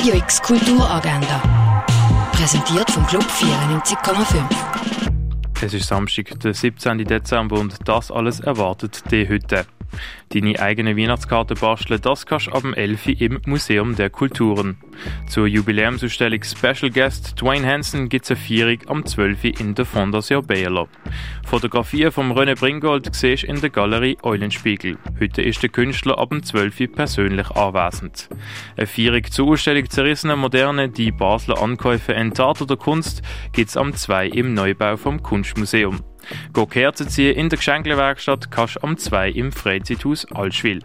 Radio X Kulturagenda. Präsentiert vom Club 94,5. Es ist Samstag, der 17. Dezember und das alles erwartet dich heute. Deine eigene Weihnachtskarte basteln, das kannst du ab dem 11. im Museum der Kulturen. Zur Jubiläumsausstellung Special Guest Dwayne Hansen gibt es eine Feierung am 12. in der Fondation Bayerler. Fotografien von René Bringold siehst in der Galerie Eulenspiegel. Heute ist der Künstler ab dem 12. persönlich anwesend. Eine Feierung zur Ausstellung Zerrissene Moderne, die Basler Ankäufe entarteter Kunst, gibt es am 2 im Neubau vom Kunstmuseum. Kerzen ziehen in der Geschenklewerkstatt kannst am 2 im Freizeithaus Allschwil.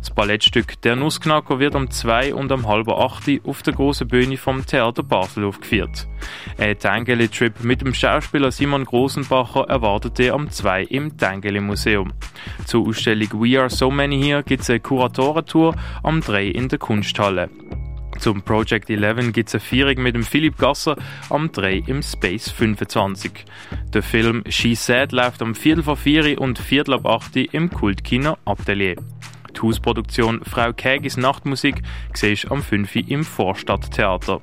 Das Ballettstück Der Nussknacker wird am 2 und am halben 8 auf der großen Bühne vom Theater Basel aufgeführt. Ein Tangeli-Trip mit dem Schauspieler Simon Grosenbacher erwartet ihr am 2 im Tangeli Museum. Zur Ausstellung We Are So Many Here gibt es eine Kuratorentour am 3 in der Kunsthalle. Zum Project 11 gibt es eine Feierung mit dem Philipp Gasser am 3 im Space 25. Der Film She Said läuft am Viertel vor 4 und Viertel ab 8 im Kultkino Atelier. Hausproduktion Frau Kägis Nachtmusik siehst am 5 im Vorstadttheater.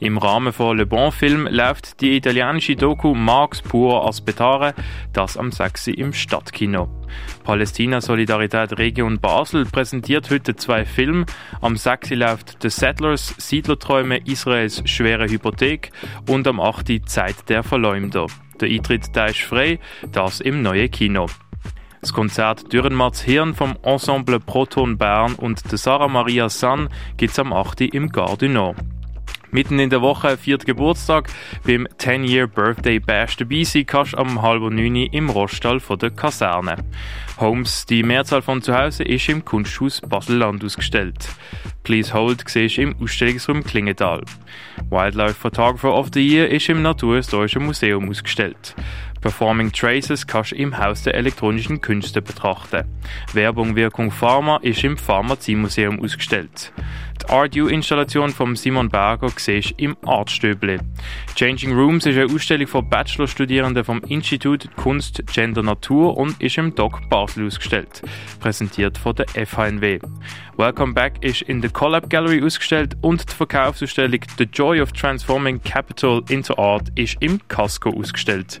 Im Rahmen von Le Bon Film läuft die italienische Doku Marx pur Aspetare, das am 6 im Stadtkino. Palästina Solidarität Region Basel präsentiert heute zwei Filme. Am 6 läuft The Settlers Siedlerträume Israels schwere Hypothek und am 8 Zeit der Verleumder. Der Eintritt da ist frei, das im neuen Kino. Das Konzert Dürrenmatz Hirn vom Ensemble Proton Bern und der Sarah Maria San gibt's am 8. im Nord. Mitten in der Woche, viert Geburtstag, beim 10-Year Birthday Bash dabei sein kannst am halb neun im Roststall von der Kaserne. Homes, die Mehrzahl von zu Hause, ist im Kunsthaus Basel-Land ausgestellt. Please Hold siehst im Ausstellungsraum Klingenthal. Wildlife Photographer of the Year ist im Naturhistorischen Museum ausgestellt. Performing Traces kannst du im Haus der elektronischen Künste betrachten. Werbung Wirkung Pharma ist im Pharmaziemuseum ausgestellt. Die Art-U-Installation von Simon Berger siehst im Artstöble. Changing Rooms ist eine Ausstellung von Bachelorstudierenden vom Institut Kunst, Gender, Natur und ist im Doc Basel ausgestellt. Präsentiert von der FHNW. Welcome Back ist in der Collab Gallery ausgestellt und die Verkaufsausstellung The Joy of Transforming Capital into Art ist im Casco ausgestellt.